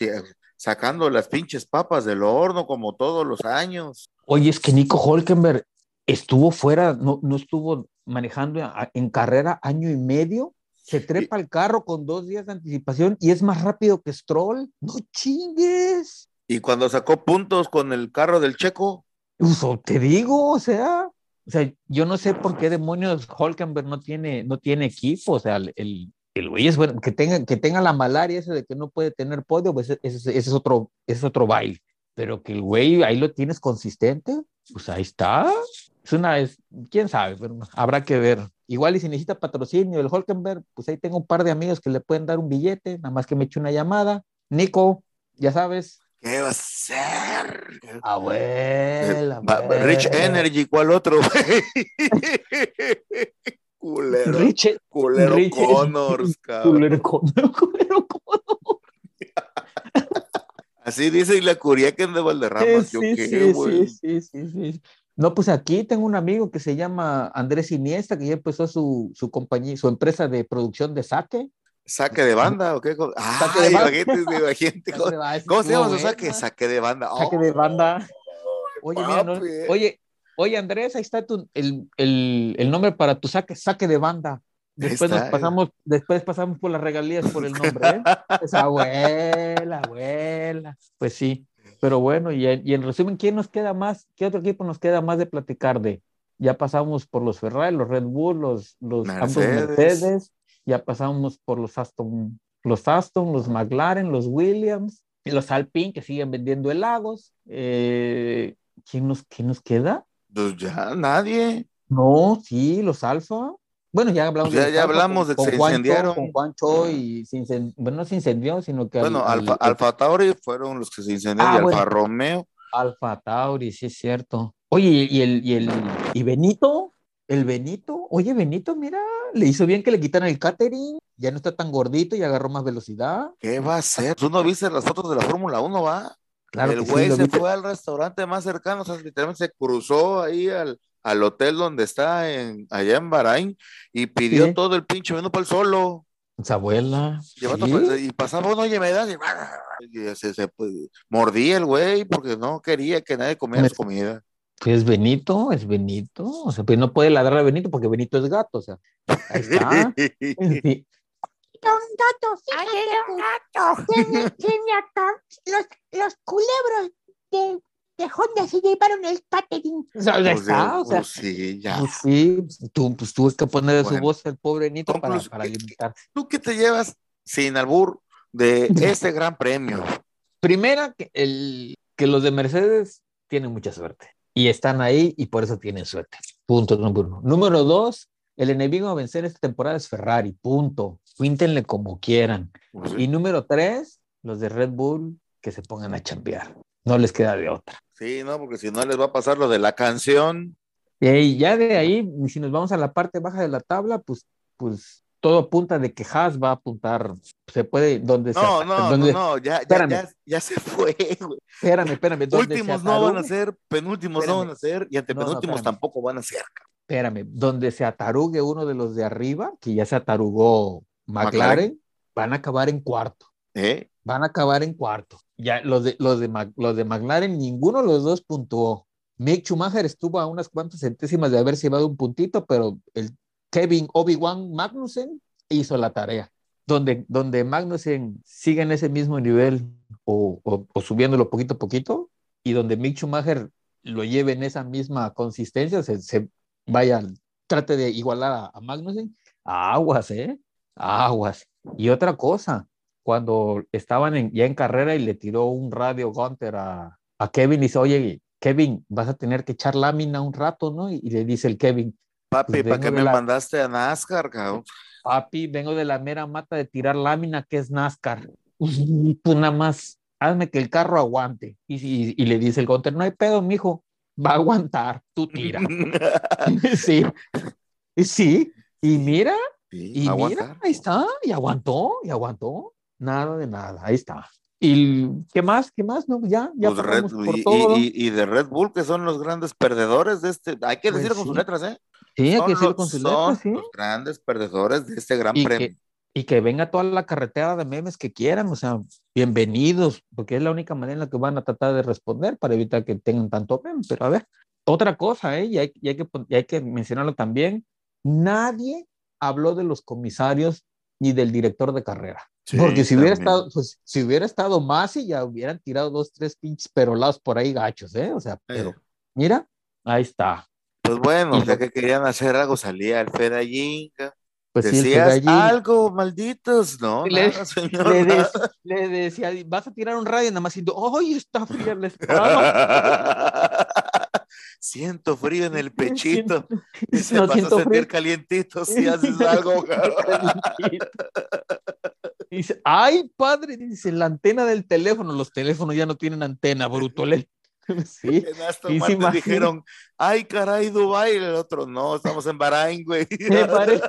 sacando las pinches papas del horno como todos los años. Oye, es que Nico Holkenberg estuvo fuera, no, no estuvo manejando en carrera año y medio, se trepa al carro con dos días de anticipación y es más rápido que Stroll. No chingues. Y cuando sacó puntos con el carro del Checo, Uso, te digo, o sea, o sea, yo no sé por qué demonios Holkenberg no tiene, no tiene equipo, o sea, el, el, güey es bueno, que tenga, que tenga la malaria ese de que no puede tener podio, pues ese, ese- ese es otro, ese es otro baile, pero que el güey ahí lo tienes consistente, pues ahí está, es una, es, quién sabe, pero habrá que ver. Igual y si necesita patrocinio el Holkenberg, pues ahí tengo un par de amigos que le pueden dar un billete, nada más que me eche una llamada. Nico, ya sabes, ¿qué va a ser? abuela. Va- va- Rich abuela. Energy, ¿cuál otro? <laughs> culero, Rich, culero Rich- Connors, <laughs> cabrón. culero Connor, culero Connor. Así dice y la Curiaquén de Valderramas. Yo Sí, qué, sí, güey. sí, sí, sí, sí. No, pues aquí tengo un amigo que se llama Andrés Iniesta, que ya empezó su, su compañía, su empresa de producción de saque. ¿Saque de banda o qué? cosa? Saque de banda. imagínate, imagínate, ¿cómo- ¿Cómo se llama su saque? Saque de banda. Saque Oh, de banda. Oye, mira, no- oye, oye, Andrés, ahí está tu, el, el, el nombre para tu saque, saque de banda. Después nos está. pasamos, después pasamos por las regalías por el nombre, ¿eh? <laughs> Es abuela, abuela. Pues sí. Pero bueno, y, en- y en resumen, ¿quién nos queda más? ¿Qué otro equipo nos queda más de platicar de? Ya pasamos por los Ferrari, los Red Bull, los, los ambos Mercedes. Mercedes, ya pasamos por los Aston, los Aston, los McLaren, los Williams, los Alpine que siguen vendiendo helados. Eh, ¿quién, nos, ¿Quién nos queda? Pues ya nadie. No, sí, los Alfa. Bueno, ya hablamos Pues ya- ya hablamos con- de que con se Juancho, incendiaron. Con Juancho y se bueno, no se incendió, sino que Bueno, al- Alfa, al- Alfa Tauri fueron los que se incendiaron Ah, y bueno. Alfa Romeo. Alfa Tauri, sí es cierto. Oye, y el, y el, y Benito, el Benito, oye, Benito, mira, le hizo bien que le quitaran el catering, ya no está tan gordito y agarró más velocidad. ¿Qué va a hacer? ¿Tú no viste las fotos de la Fórmula 1, va? Claro el sí, güey se vi. fue al restaurante más cercano, o sea, literalmente se cruzó ahí al, al hotel donde está en, allá en Bahrein y pidió Sí. todo el pinche menú para el solo. Su abuela. Llevando sí. pa- y pasaba me das, y, y se, se, pues, mordía el güey porque no quería que nadie comiera Me- su comida. Pues Benito, es Benito, o sea, pues no puede ladrar a Benito porque Benito es gato, o sea, ahí está. <laughs> Sí. Don Gato, fíjate que tiene, tiene acá los, los culebros de, de Honda se llevaron el catering. O sea, ya Pues, está, o sea, pues sí, ya. pues sí, tú, pues tuve que poner de su Bueno. voz el pobre Nito para, para ¿qué- qué- limitarse. ¿Tú qué te llevas sin albur de <laughs> este gran premio? Primera, que, el, que los de Mercedes tienen mucha suerte y están ahí y por eso tienen suerte. Punto número uno. Número dos, el enemigo a vencer esta temporada es Ferrari. Punto. Cuíntenle como quieran. Pues Y sí. número tres, los de Red Bull que se pongan a chambear. No les queda de otra. Sí, no, porque si no les va a pasar lo de la canción. Y ya de ahí, si nos vamos a la parte baja de la tabla, pues, pues todo apunta de que Haas va a apuntar. Se puede, donde se No, ata- no, no, donde- no, ya, ya, Espérame. ya, ya se fue, güey. Espérame, espérame. donde se Últimos no van a ser, penúltimos no Espérame. van a ser, y antepenúltimos No, no, tampoco van a ser. espérame, donde se atarugue uno de los de arriba, que ya se atarugó McLaren, McLaren. van a acabar en cuarto. ¿Eh? Van a acabar en cuarto. Ya los de, los de, los de McLaren, ninguno de los dos puntuó. Mick Schumacher estuvo a unas cuantas centésimas de haberse llevado un puntito, pero el Kevin Obi-Wan Magnussen hizo la tarea. Donde, donde Magnussen sigue en ese mismo nivel o, o, o subiéndolo poquito a poquito, y donde Mick Schumacher lo lleve en esa misma consistencia, se, se vaya, trate de igualar a, a Magnussen, aguas, ¿eh? Aguas. Y otra cosa, cuando estaban en- ya en carrera y le tiró un radio Gunter a, a Kevin y dice, oye, Kevin, vas a tener que echar lámina un rato, ¿no? Y, y le dice el Kevin, Papi, Pues ¿para vengo qué me la- mandaste a NASCAR, cabrón? papi, vengo de la mera mata de tirar lámina que es NASCAR. <laughs> Tú nada más, hazme que el carro aguante. Y, y- y le dice el Gunter, no hay pedo, mijo, va a aguantar, tú tira. sí, <laughs> <laughs> sí, y mira, Sí, Y mira, ahí está, y aguantó, y aguantó. Nada de nada, ahí está. ¿Y qué más? ¿Qué más? No, ya, ya Pues Red- por y, todo. y- de Red Bull, que son los grandes perdedores de este, hay que Pues decirlo con sus letras, ¿eh? sí, hay que decirlo con sus son letras, sí. los grandes perdedores de este gran Y premio. que, y que venga toda la carretera de memes que quieran, o sea, bienvenidos, porque es la única manera en la que van a tratar de responder para evitar que tengan tanto meme. Pero a ver, otra cosa, ¿eh? y, hay, y hay que, y hay que mencionarlo también, nadie habló de los comisarios ni del director de carrera. Porque si hubiera estado, pues, si hubiera estado más y ya hubieran tirado dos, tres pinches perolados por ahí gachos, ¿eh? O sea, pero Eh. mira, ahí está. Pues bueno, ya que querían hacer algo, salía el Fedallín. Pues sí, el Decías Fedallín algo, malditos. No, Le- nada, señor. le, dec- le decía, vas a tirar un radio, nada más diciendo, ¡ay, está fría la <laughs> espada! Siento frío en el pechito. Dice, No vas a sentir frío. calientito si haces algo. Dice, ay, padre, dice, la antena del teléfono, los teléfonos ya no tienen antena, bruto. le- Sí, En Aston Y se Martin imagina- dijeron, ay, caray, Dubai. El otro, no, estamos en Bahrein, güey. me parece.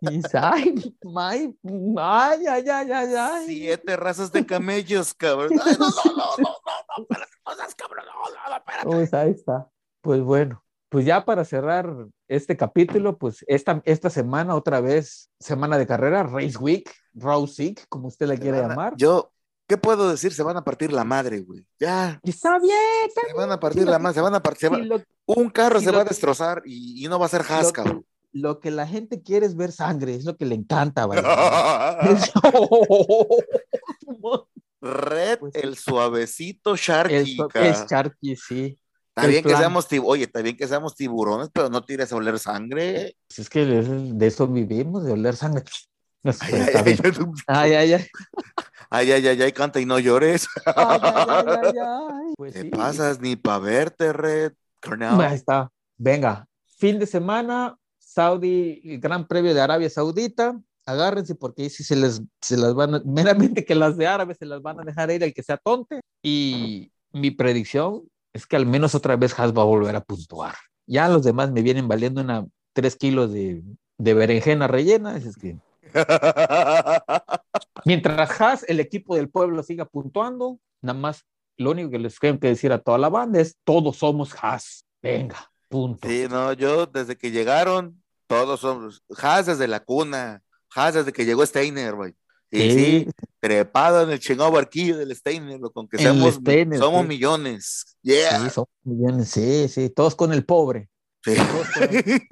Dice, ay, ay, ay, ay, ay, ay, ay. Siete razas de camellos, cabrón. Ay, no, no, no, no, no, no, seas cabrón, no, no, no, espérate. Pues ahí está. Pues bueno, pues ya para cerrar este capítulo, pues esta, esta semana otra vez, semana de carrera, Race Week, Rose Week, como usted la Se quiere van a- llamar. Yo, ¿qué puedo decir? Se van a partir la madre, güey. Ya, Está bien, está se van a partir lo la madre, se van a partir. bien. Y lo, Un carro y se va a que- destrozar y, y no va a ser lo- cabrón. lo que la gente quiere es ver sangre, es lo que le encanta, <laughs> vaya. <laughs> <laughs> Red, Pues- el suavecito El Sharky, ca. es Sharky, sí. Está el bien que seamos oye, está bien que seamos tiburones, pero no tires a oler sangre. Pues es que de eso vivimos, de oler sangre. <laughs> Ay, Está ay, ay, Ay, ay, ay. ay, ay, ay, ay, canta y no llores. Ay, ay, ay, ay, ay. <laughs> Pues Te sí. pasas ni para verte, Red. Cornell. Ahí está. Venga, fin de semana, Saudi, el Gran Premio de Arabia Saudita. Agárrense porque sí se les, se las van a, <laughs> meramente que las de árabes se las van a dejar ir al que sea tonte. Y mi predicción es que al menos otra vez Haas va a volver a puntuar. Ya los demás me vienen valiendo una 3 kilos de, de berenjena rellena. Es que <laughs> mientras Haas, el equipo del pueblo, siga puntuando, nada más lo único que les tengo que decir a toda la banda es: todos somos Haas. Venga, punto. Sí, no, yo desde que llegaron, todos somos Haas desde la cuna, Haas desde que llegó Steiner, güey. Y sí, trepado en el chingado barquillo del Steiner, lo con que seamos, Steiner, somos sí. millones. Yeah. Sí, somos millones, sí, sí, todos con el pobre. Sí. <laughs>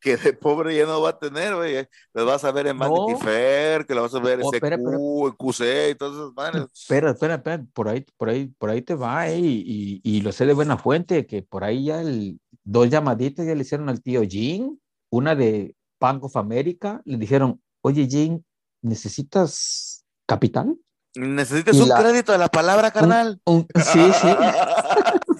que de pobre ya no va a tener, güey. Lo vas a ver en Vanity No. Fair, que lo vas a ver en Oh, en QC y todas esas manes. Espera, espera, espera, por ahí, por ahí, por ahí te va, eh, y, y, y lo sé de buena fuente, que por ahí ya el, dos llamaditas ya le hicieron al tío Jim, una de Bank of America, le dijeron, oye Jim, ¿necesitas capital? ¿Necesitas Y un la- crédito de la palabra, carnal? Un- sí, sí, <laughs>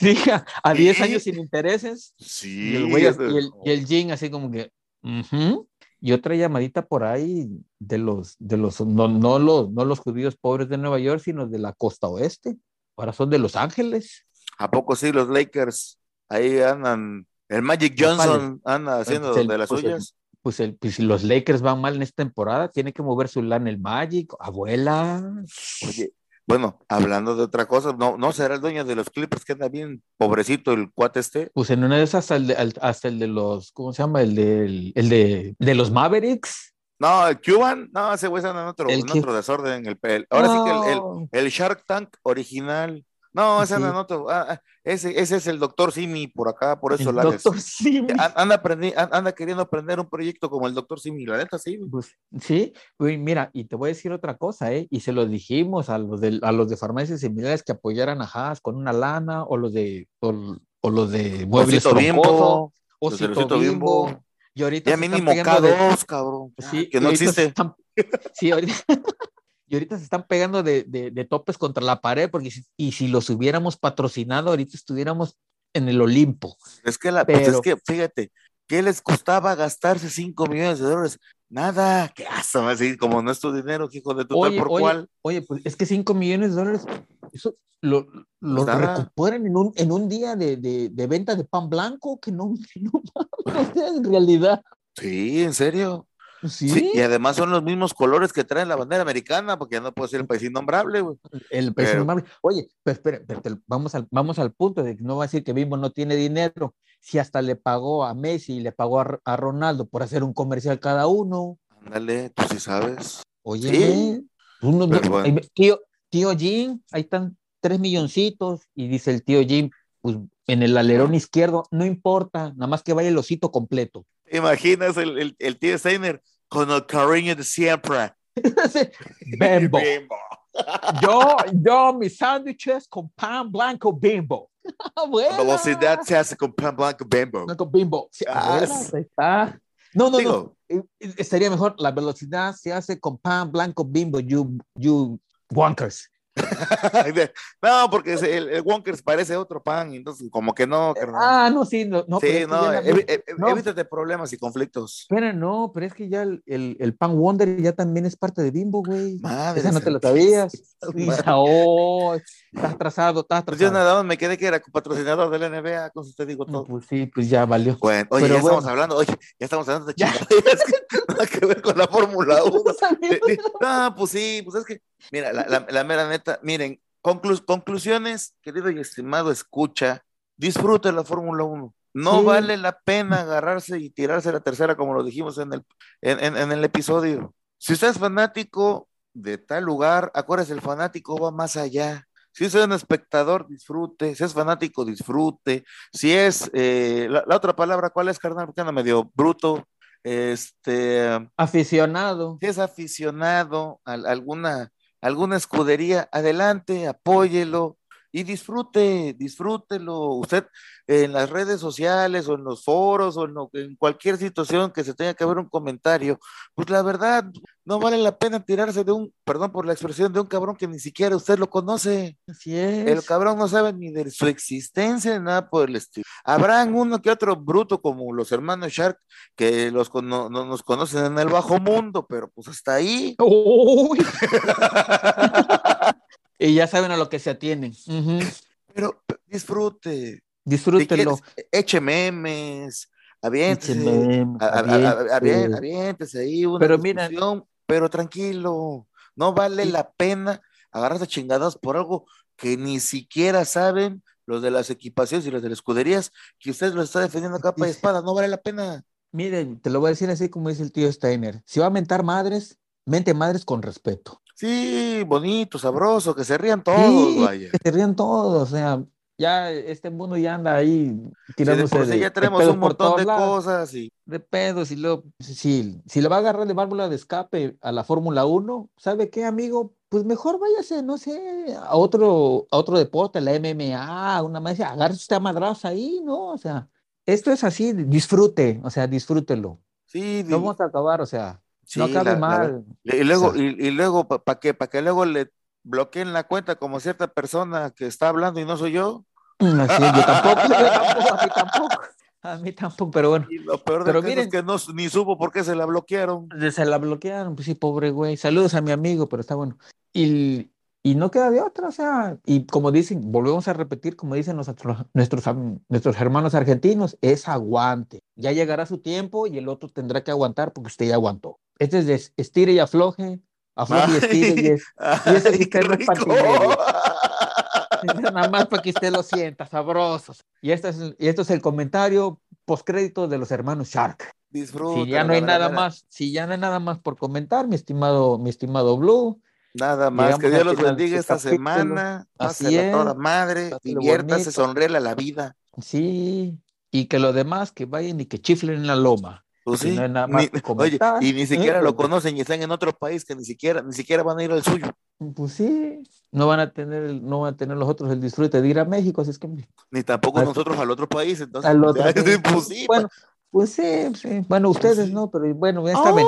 sí, a, a 10 Sí. años sin intereses, Sí. y el, güey, y el, y el Jim así como que. Y otra llamadita por ahí de los, de los, no, no los, no los judíos pobres de Nueva York, sino de la costa oeste. Ahora son de Los Ángeles. ¿A poco sí los Lakers ahí andan? El Magic Pues, Johnson anda haciendo pues el- de las pues el- suyas. Pues, el, pues si los Lakers van mal en esta temporada, tiene que mover su lana el Magic, abuela. Oye, bueno, hablando de otra cosa, no, no será el dueño de los Clippers que anda bien pobrecito el cuate este. Pues en una de esas hasta el de, hasta el de los, ¿cómo se llama? El, del- el de, de los Mavericks. No, el Cuban, no, ese güey anda en otro, en otro desorden. El, el- ahora sí que el, el Shark Tank original. No, ese anda Sí. en otro. ah, ah, ese, ese es el doctor Simi por acá, por eso El la doctor Simi. An- anda, aprendi- an- anda queriendo aprender un proyecto como el doctor Simi, la neta sí. Pues, sí, mira, y te voy a decir otra cosa, ¿eh? Y se lo dijimos a los de, a los de farmacias similares que apoyaran a Haas con una lana, o los de, o, o los de muebles Osito Bimbo, Osito Bimbo, Bimbo. y ahorita Ya mínimo pegando de- K2, cabrón. Sí, que no existe. están- sí, ahorita, <laughs> y ahorita se están pegando de, de- de topes contra la pared, porque si, y si los hubiéramos patrocinado, ahorita estuviéramos en el Olimpo. Es que, la, pues es que, fíjate, ¿qué les costaba gastarse 5 millones de dólares? Nada, qué asco, así como no es tu dinero, hijo de tu tal Oye, por oye, cual. oye, pues es que 5 millones de dólares, eso lo, lo Pues recuperan en un, en un día de, de- de venta de pan blanco, que no, que <laughs> no, no en realidad. Sí, en serio. Sí, Sí, y además son los mismos colores que trae la bandera americana, porque ya no puede ser el país innombrable, güey. el precio pero- amable. Oye, pero espera, pero vamos, al, vamos al punto de que no va a decir que Bimbo no tiene dinero, si hasta le pagó a Messi y le pagó a, a Ronaldo por hacer un comercial cada uno. Ándale, tú sí sabes. Oye, Sí, no- bueno. ahí ve- tío, tío Jim, ahí están tres milloncitos, y dice el tío Jim, pues en el alerón izquierdo, no importa, nada más que vaya el osito completo. ¿Te imaginas el, el, el tío Steiner con el cariño de siempre? <laughs> Bimbo. Bimbo. <laughs> Yo, yo, mis sándwiches con pan blanco bimbo. <laughs> Abuela. Velocidad se hace con pan blanco Bimbo. Blanco bimbo. Sí, Ah, abuela. No, no, Digo, no. Eh, eh, Estaría mejor. La velocidad se hace con pan blanco bimbo, you, you wonkers. <laughs> no, porque el, el Wonkers parece otro pan, entonces como que no, carnal. Ah, no, sí, no, no. pero sí, no, evi- no. evítate problemas y conflictos. Espera, no, pero es que ya el, el, el pan Wonder ya también es parte de Bimbo, güey. Madre Esa no te lo sabías. Isa, oh, estás atrasado, estás Pues yo atrasado. nada más me quedé que era patrocinador de la NBA, con eso te digo todo. Pues sí, pues ya valió. Bueno, oye, Pero ya estamos hablando, oye, ya estamos hablando de chingaderas <laughs> que nada que ver con la Fórmula 1. <laughs> De- de- No, pues sí, pues es que, mira, la, la- la mera neta, miren, conclu- conclusiones, querido y estimado, escucha, disfrute la Fórmula 1. No Sí. vale la pena agarrarse y tirarse la tercera, como lo dijimos en el, en, en- en el episodio. Si usted es fanático de tal lugar, acuérdese, el fanático va más allá. Si usted es un espectador, disfrute. Si es fanático, disfrute. Si es, eh, la, la otra palabra, ¿cuál es, carnal? Porque anda medio bruto. Este, Aficionado. si es aficionado a, alguna, alguna escudería, adelante, apóyelo y disfrute, disfrútelo. Usted en las redes sociales o en los foros o en, lo- en cualquier situación que se tenga que ver un comentario, pues la verdad no vale la pena tirarse de un, perdón por la expresión, de un cabrón que ni siquiera usted lo conoce. Así es. El cabrón no sabe ni de su existencia nada por el estilo. Habrán uno que otro bruto como los hermanos Shark que los cono- no, nos conocen en el bajo mundo, pero pues hasta ahí. <laughs> Uy. <laughs> y ya saben a lo que se atienen. Pero disfrute. Si Disfrútenlo. quieres, eche memes, aviéntese, memes, aviéntese. aviéntese ahí una Pero mira- pero tranquilo. No vale la pena agarrarse chingadas por algo que ni siquiera saben los de las equipaciones y los de las escuderías, que usted lo está defendiendo a <laughs> capa y espada, no vale la pena. Miren, te lo voy a decir así como dice el tío Steiner. Si va a mentar madres, mente madres con respeto. Sí, bonito, sabroso, que se rían todos, Sí, vaya. que se rían todos, o sea, Ya este mundo ya anda ahí tirándose sí de, ya de tenemos pedos un montón de lados, cosas y de pedos y luego, si, si le va a agarrar de válvula de escape a la Fórmula 1, ¿sabe qué, amigo? Pues mejor váyase, no sé, a otro, a otro deporte, la MMA, una más, agarre usted a madrazos ahí, ¿no? O sea, esto es así, disfrute, o sea, disfrútelo. sí, No vamos a acabar, o sea, sí, no acabe la- la ver- mal. y luego, O sea, y, y luego, ¿para qué? ¿Para que luego le bloqueen la cuenta como cierta persona que está hablando y no soy yo? Mm, es, yo tampoco, <laughs> yo tampoco, a mí tampoco, a mí tampoco, pero bueno, Y lo peor Pero de es miren- que no ni supo por qué se la bloquearon. se la bloquearon, pues sí, pobre güey, saludos a mi amigo, pero está bueno. Y, y no queda de otra, o sea, y como dicen, volvemos a repetir, como dicen nuestros, nuestros, nuestros hermanos argentinos, es aguante. Ya llegará su tiempo y el otro tendrá que aguantar porque usted ya aguantó. Este es de estire y afloje, afloje y estire y es, y ese Ay, qué no es. <laughs> Nada más para que usted lo sienta, sabrosos. Y este es, y esto es el comentario postcrédito de los hermanos Shark. Disfrútalo, Si ya no hay nada más, si ya no hay nada más por comentar, mi estimado, mi estimado Blue, Nada más, que Dios los bendiga este esta capítulo. semana. Así toda es, madre, pásele diviértase, bonito. sonríele a la vida. sí, y que los demás que vayan y que chiflen en la loma. Pues sí, no hay nada más ni- que <laughs> oye, y ni siquiera ¿eh? lo <laughs> conocen y están en otro país que ni siquiera, ni siquiera van a ir al suyo. Pues sí, no van a tener, no van a tener los otros el disfrute de ir a México, así es que Ni tampoco nosotros al otro país. Entonces, al <laughs> otro. sí, pues sí, bueno, pues sí, sí. Bueno, ustedes sí. no, pero bueno, ya está bien.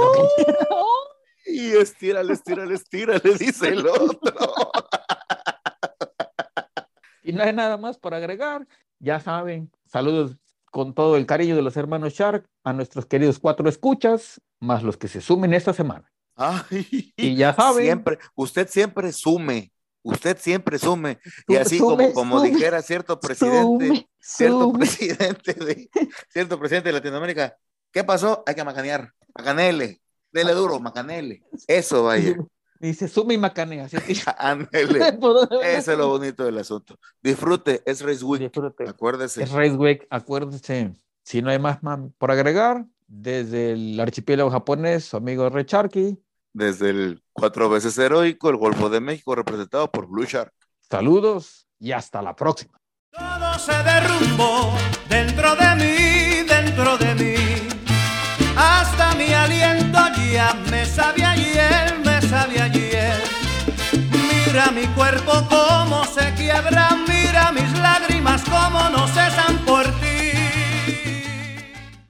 Y estírale, estírale, estírale, dice el otro. Y no hay nada más por agregar. Ya saben, saludos con todo el cariño de los hermanos Shark a nuestros queridos cuatro escuchas, más los que se sumen esta semana. Ay, Y ya saben. Siempre, usted siempre sume, usted siempre sume. Y así sume, como, como sume, dijera cierto presidente, Sume, cierto presidente de, cierto presidente de Latinoamérica, ¿qué pasó? Hay que macanear, macanele, dele duro, macanele. Eso vaya, <laughs> Dice, sume y macanea. ¿sí? <laughs> ándele. <laughs> ¿Por dónde ven? Eso es lo bonito del asunto. Disfrute, es Race Week, Disfrute. acuérdese. Es Race Week, acuérdense. Si no hay más, más por agregar, desde el archipiélago japonés, su amigo Ray Sharky, Desde el cuatro veces heroico, el Golfo de México, representado por Blue Shark. saludos y hasta la próxima. Todo se derrumbó dentro de mí, dentro de mí. Hasta mi aliento me sabe ayer, me sabe ayer. Mira mi cuerpo cómo se quiebra, mira mis lágrimas cómo no se